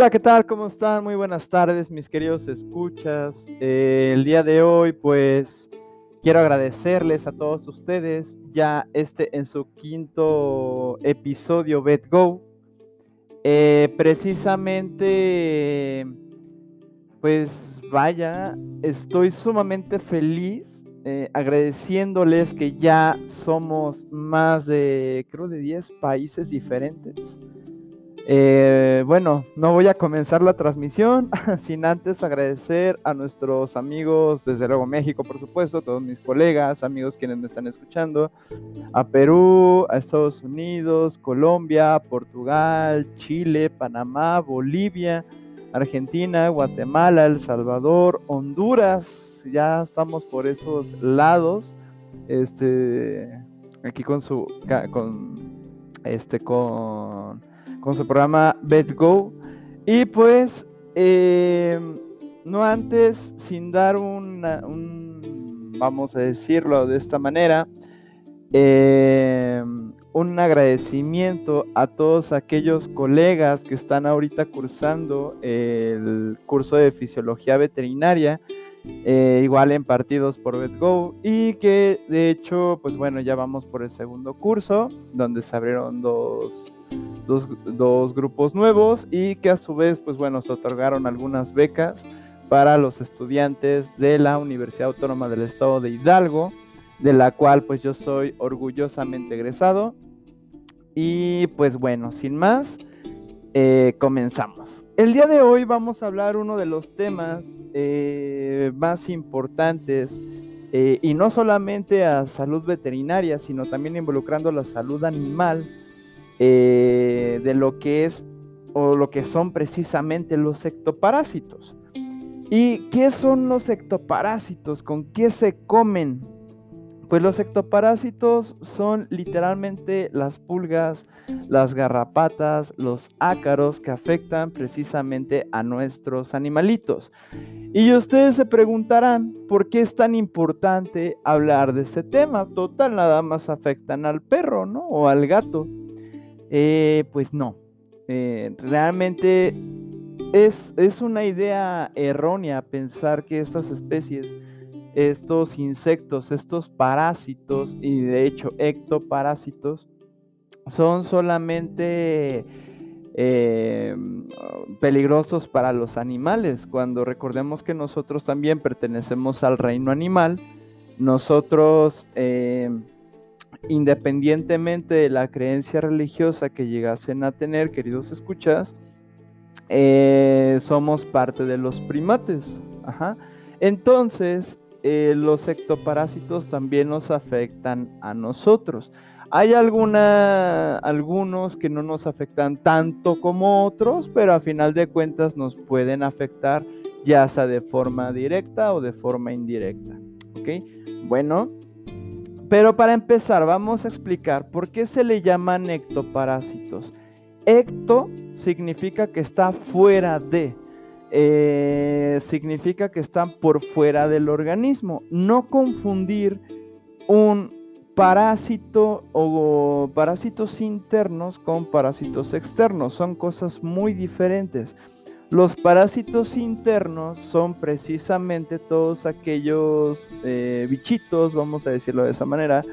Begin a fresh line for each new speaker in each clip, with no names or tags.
Hola, ¿qué tal? ¿Cómo están? Muy buenas tardes, mis queridos escuchas. Eh, el día de hoy, pues, quiero agradecerles a todos ustedes ya este en su quinto episodio BetGo. Eh, precisamente, pues, vaya, estoy sumamente feliz eh, agradeciéndoles que ya somos más de, creo, de 10 países diferentes eh, bueno, no voy a comenzar la transmisión sin antes agradecer a nuestros amigos, desde luego México, por supuesto, todos mis colegas, amigos quienes me están escuchando, a Perú, a Estados Unidos, Colombia, Portugal, Chile, Panamá, Bolivia, Argentina, Guatemala, El Salvador, Honduras, ya estamos por esos lados, este, aquí con su, con, este, con con su programa BetGo. Y pues, em, no antes, sin dar un, vamos a decirlo de esta manera, em, un agradecimiento a todos aquellos colegas que están ahorita cursando el curso de fisiología veterinaria, eh, igual en partidos por BetGo, y que de hecho, pues bueno, ya vamos por el segundo curso, donde se abrieron dos dos, grupos nuevos y que a su vez, pues bueno, se otorgaron algunas becas para los estudiantes de la Universidad Autónoma del Estado de Hidalgo, de la cual pues yo soy orgullosamente egresado. Y pues bueno, sin más, eh, comenzamos. El día de hoy vamos a hablar uno de los temas eh, más importantes eh, y no solamente a salud veterinaria, sino también involucrando la salud animal eh, de lo que es o lo que son precisamente los ectoparásitos. ¿Y qué son los ectoparásitos? ¿Con qué se comen? Pues los ectoparásitos son literalmente las pulgas, las garrapatas, los ácaros que afectan precisamente a nuestros animalitos. Y ustedes se preguntarán, ¿por qué es tan importante hablar de ese tema? Total, nada más afectan al perro, ¿no? O al gato. Eh, pues no. Eh, realmente es, es, una idea errónea pensar que estas especies, estos insectos, estos parásitos, y de hecho ectoparásitos, son solamente eh, peligrosos para los animales, cuando recordemos que nosotros también pertenecemos al reino animal, nosotros independientemente de la creencia religiosa que llegasen a tener, queridos escuchas, eh, somos parte de los primates. Entonces, eh, los ectoparásitos también nos afectan a nosotros. Hay alguna, algunos que no nos afectan tanto como otros, pero a final de cuentas nos pueden afectar ya sea de forma directa o de forma indirecta. ¿Ok? Bueno, pero para empezar, vamos a explicar por qué se le llaman ectoparásitos. Ecto significa que está fuera de, eh, significa que están por fuera del organismo. No confundir un parásito o parásitos internos con parásitos externos. Son cosas muy diferentes. Los parásitos internos son precisamente todos aquellos eh, bichitos, vamos a decirlo de esa manera,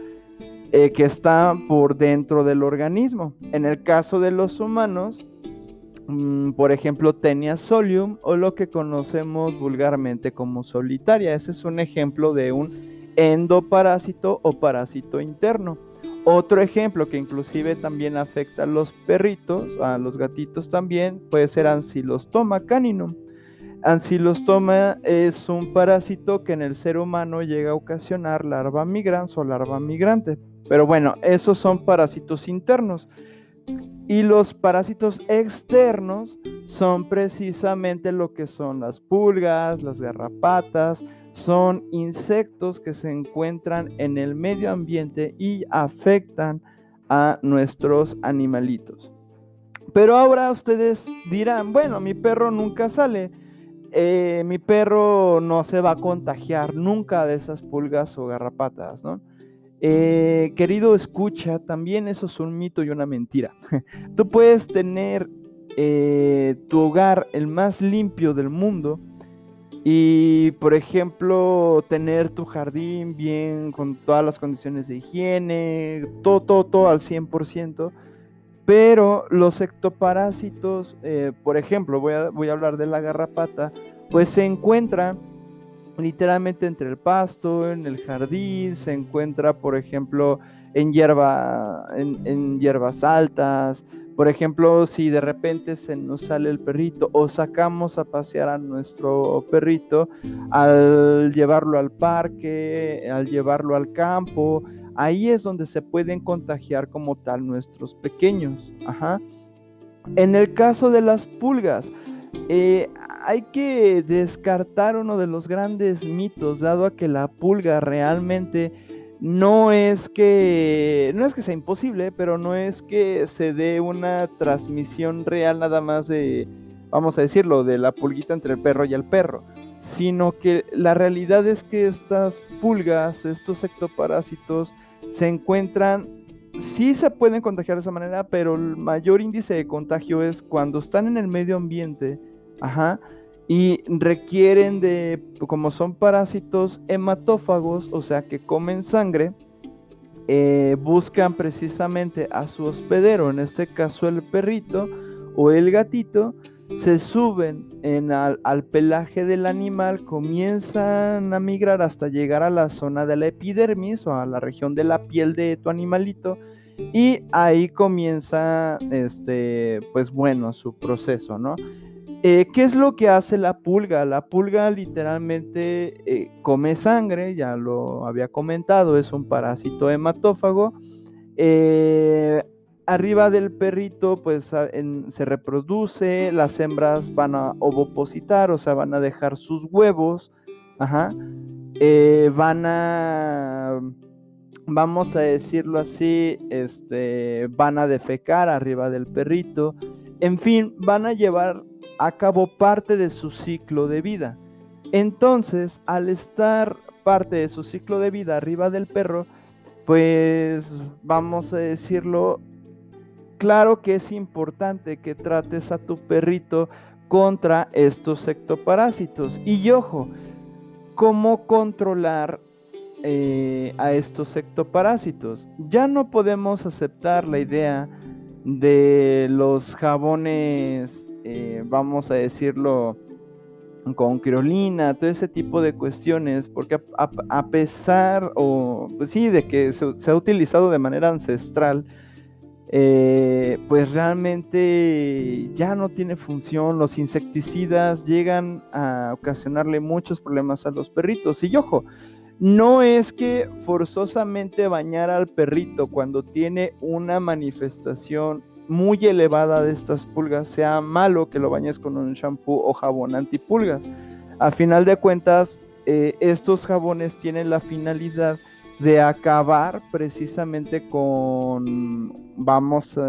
eh, que están por dentro del organismo. En el caso de los humanos, mm, por ejemplo, Tenia solium o lo que conocemos vulgarmente como solitaria. Ese es un ejemplo de un endoparásito o parásito interno. Otro ejemplo que inclusive también afecta a los perritos, a los gatitos también, puede ser Ancylostoma caninum. Ancylostoma es un parásito que en el ser humano llega a ocasionar larva migrans o larva migrante. Pero bueno, esos son parásitos internos. Y los parásitos externos son precisamente lo que son las pulgas, las garrapatas, son insectos que se encuentran en el medio ambiente y afectan a nuestros animalitos. Pero ahora ustedes dirán, bueno, mi perro nunca sale, eh, mi perro no se va a contagiar nunca de esas pulgas o garrapatas, ¿no? Eh, querido escucha, también eso es un mito y una mentira. Tú puedes tener eh, tu hogar el más limpio del mundo y, por ejemplo, tener tu jardín bien con todas las condiciones de higiene, todo, todo, todo al 100%. Pero los ectoparásitos, eh, por ejemplo, voy a, voy a hablar de la garrapata, pues se encuentra literalmente entre el pasto, en el jardín, se encuentra, por ejemplo, en, hierba, en, hierbas altas. Por ejemplo, si de repente se nos sale el perrito o sacamos a pasear a nuestro perrito, al llevarlo al parque, al llevarlo al campo, ahí es donde se pueden contagiar como tal nuestros pequeños. Ajá. En el caso de las pulgas, eh, hay que descartar uno de los grandes mitos, dado a que la pulga realmente no es que no es que sea imposible, pero no es que se dé una transmisión real nada más de vamos a decirlo, de la pulguita entre el perro y el perro, sino que la realidad es que estas pulgas, estos ectoparásitos se encuentran, sí se pueden contagiar de esa manera, pero el mayor índice de contagio es cuando están en el medio ambiente, ajá, y requieren de, como son parásitos hematófagos, o sea que comen sangre, eh, buscan precisamente a su hospedero, en este caso el perrito o el gatito, se suben en al, pelaje del animal, comienzan a migrar hasta llegar a la zona de la epidermis o a la región de la piel de tu animalito y ahí comienza, este, pues bueno, su proceso, ¿no? Eh, ¿Qué es lo que hace la pulga? La pulga literalmente eh, come sangre, ya lo había comentado, es un parásito hematófago. Eh, arriba del perrito pues se reproduce, las hembras van a ovopositar, o sea, van a dejar sus huevos, ajá, van a, vamos a decirlo así, este, van a defecar arriba del perrito, en fin, van a llevar a cabo parte de su ciclo de vida. Entonces, al estar parte de su ciclo de vida arriba del perro, pues vamos a decirlo, claro que es importante que trates a tu perrito contra estos ectoparásitos. Y ojo, ¿cómo controlar eh, a estos ectoparásitos? Ya no podemos aceptar la idea de los jabones, vamos a decirlo, con criolina, todo ese tipo de cuestiones, porque a, pesar, o pues sí, de que se ha utilizado de manera ancestral, eh, pues realmente ya no tiene función. Los insecticidas llegan a ocasionarle muchos problemas a los perritos. Y ojo, no es que forzosamente bañar al perrito cuando tiene una manifestación muy elevada de estas pulgas sea malo que lo bañes con un shampoo o jabón antipulgas. A final de cuentas, eh, estos jabones tienen la finalidad de acabar precisamente con, vamos,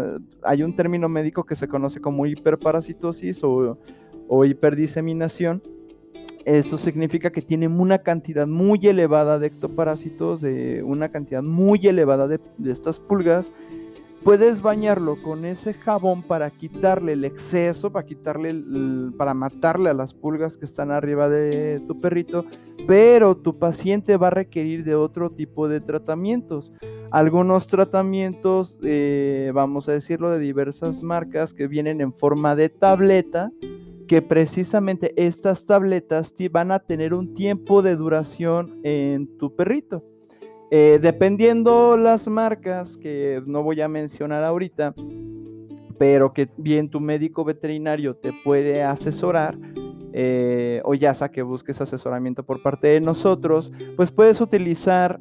hay un término médico que se conoce como hiperparasitosis o, o hiperdiseminación. Eso significa que tienen una cantidad muy elevada de ectoparásitos, de una cantidad muy elevada de, de estas pulgas puedes bañarlo con ese jabón para quitarle el exceso, para quitarle, para matarle a las pulgas que están arriba de tu perrito, pero tu paciente va a requerir de otro tipo de tratamientos. Algunos tratamientos, eh, vamos a decirlo, de diversas marcas que vienen en forma de tableta, que precisamente estas tabletas van a tener un tiempo de duración en tu perrito. Eh, dependiendo las marcas, que no voy a mencionar ahorita, pero que bien tu médico veterinario te puede asesorar, eh, o ya sea que busques asesoramiento por parte de nosotros, pues puedes utilizar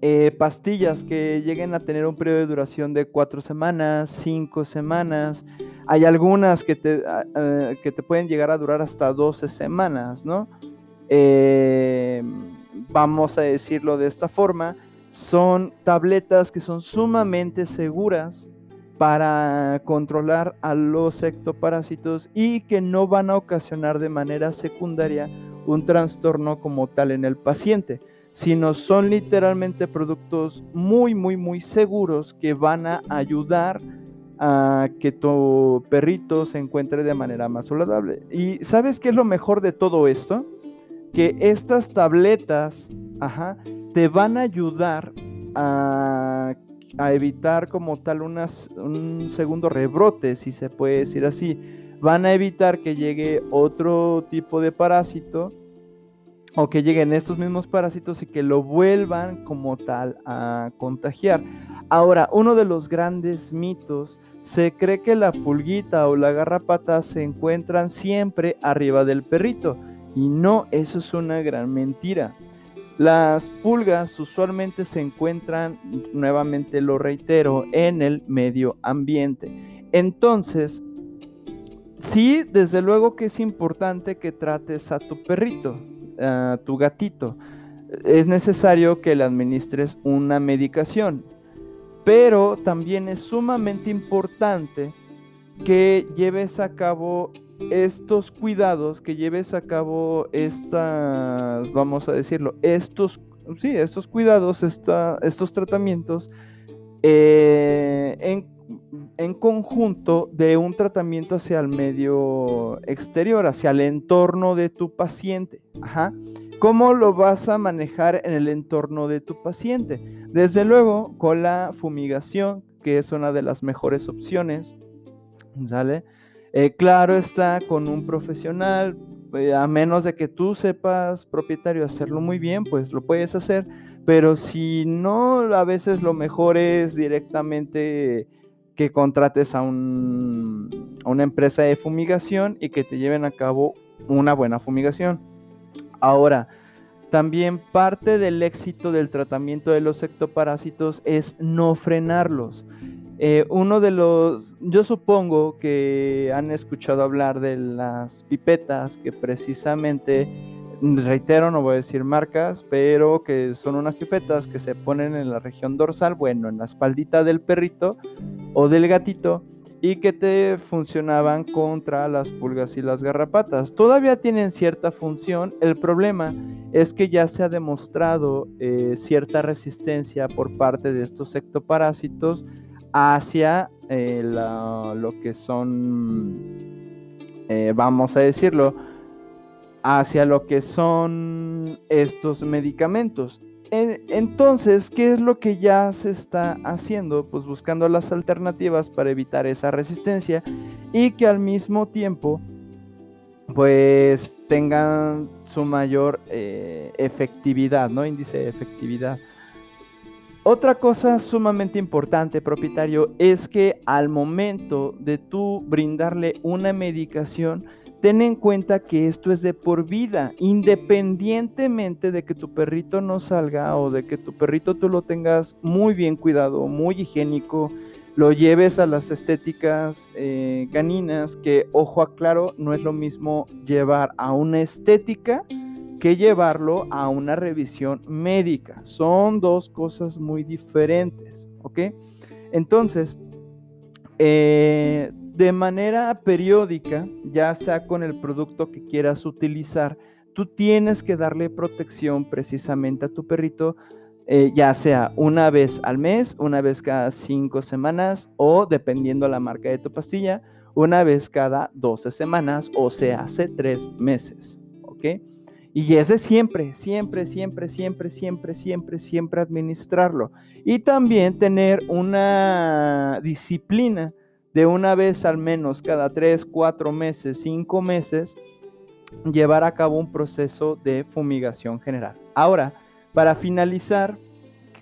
eh, pastillas que lleguen a tener un periodo de duración de cuatro semanas, cinco semanas. Hay algunas que te, ah, que te pueden llegar a durar hasta 12 semanas, ¿no? Vamos a decirlo de esta forma, son tabletas que son sumamente seguras para controlar a los ectoparásitos y que no van a ocasionar de manera secundaria un trastorno como tal en el paciente, sino son literalmente productos muy, muy, muy seguros que van a ayudar a que tu perrito se encuentre de manera más saludable. ¿Y sabes qué es lo mejor de todo esto? Que estas tabletas, ajá, te van a ayudar a, evitar como tal un segundo rebrote, si se puede decir así. Van a evitar que llegue otro tipo de parásito o que lleguen estos mismos parásitos y que lo vuelvan como tal a contagiar. Ahora, uno de los grandes mitos, se cree que la pulguita o la garrapata se encuentran siempre arriba del perrito y no, eso es una gran mentira. Las pulgas usualmente se encuentran, nuevamente lo reitero, en el medio ambiente. Entonces, sí, desde luego que es importante que trates a tu perrito, a tu gatito. Es necesario que le administres una medicación, pero también es sumamente importante que lleves a cabo estos cuidados, que lleves a cabo estas, vamos a decirlo, estos, sí, estos cuidados, estos tratamientos eh, en, en, conjunto de un tratamiento hacia el medio exterior, hacia el entorno de tu paciente. Ajá. ¿Cómo lo vas a manejar en el entorno de tu paciente? Desde luego, con la fumigación, que es una de las mejores opciones. ¿Sale? Eh, claro está con un profesional, eh, a menos de que tú sepas, propietario, hacerlo muy bien, pues lo puedes hacer, pero si no, a veces lo mejor es directamente que contrates a, un, a una empresa de fumigación y que te lleven a cabo una buena fumigación. Ahora, también parte del éxito del tratamiento de los ectoparásitos es no frenarlos. Eh, uno de los, yo supongo que han escuchado hablar de las pipetas que precisamente, reitero, no voy a decir marcas, pero que son unas pipetas que se ponen en la región dorsal, bueno, en la espaldita del perrito o del gatito y que te funcionaban contra las pulgas y las garrapatas. Todavía tienen cierta función, el problema es que ya se ha demostrado eh, cierta resistencia por parte de estos ectoparásitos hacia eh, lo que son, eh, vamos a decirlo, hacia lo que son estos medicamentos. Entonces, ¿qué es lo que ya se está haciendo? Pues buscando las alternativas para evitar esa resistencia y que al mismo tiempo, pues tengan su mayor eh, efectividad, ¿no? Índice de efectividad. Otra cosa sumamente importante, propietario, es que al momento de tú brindarle una medicación, ten en cuenta que esto es de por vida, independientemente de que tu perrito no salga o de que tu perrito tú lo tengas muy bien cuidado, muy higiénico, lo lleves a las estéticas eh, caninas, que ojo aclaro, no es lo mismo llevar a una estética que llevarlo a una revisión médica. Son dos cosas muy diferentes, ¿ok? Entonces, eh, de manera periódica, ya sea con el producto que quieras utilizar, tú tienes que darle protección precisamente a tu perrito, eh, ya sea una vez al mes, una vez cada cinco semanas o dependiendo la marca de tu pastilla, una vez cada 12 semanas o se hace tres meses, ¿ok? Y ese siempre, siempre, siempre, siempre, siempre, siempre, siempre administrarlo. Y también tener una disciplina de una vez al menos cada tres, cuatro meses, cinco meses, llevar a cabo un proceso de fumigación general. Ahora, para finalizar,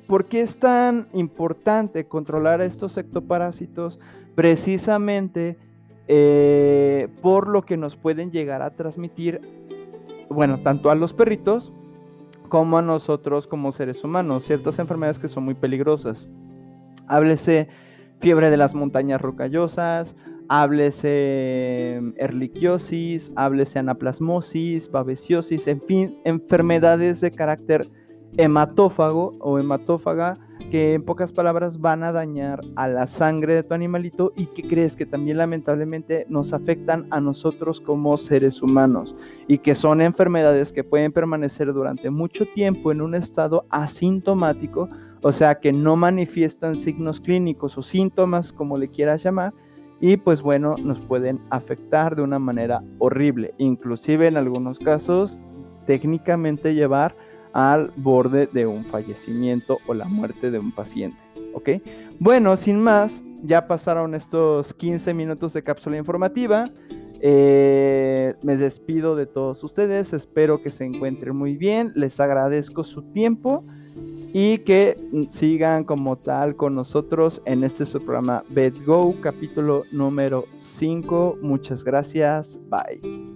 ¿por qué es tan importante controlar estos ectoparásitos? Precisamente eh, por lo que nos pueden llegar a transmitir bueno, tanto a los perritos como a nosotros como seres humanos, ciertas enfermedades que son muy peligrosas. Háblese fiebre de las montañas rocallosas, háblese em, erliquiosis, háblese anaplasmosis, babesiosis, en fin, enfermedades de carácter hematófago o hematófaga que en pocas palabras van a dañar a la sangre de tu animalito y que crees que también lamentablemente nos afectan a nosotros como seres humanos y que son enfermedades que pueden permanecer durante mucho tiempo en un estado asintomático o sea que no manifiestan signos clínicos o síntomas, como le quieras llamar, y pues bueno, nos pueden afectar de una manera horrible, inclusive en algunos casos técnicamente llevar al borde de un fallecimiento o la muerte de un paciente, ¿ok? Bueno, sin más, ya pasaron estos 15 minutos de cápsula informativa. Eh, me despido de todos ustedes, espero que se encuentren muy bien, les agradezco su tiempo y que sigan como tal con nosotros en este su programa BedGo, capítulo número 5. Muchas gracias, bye.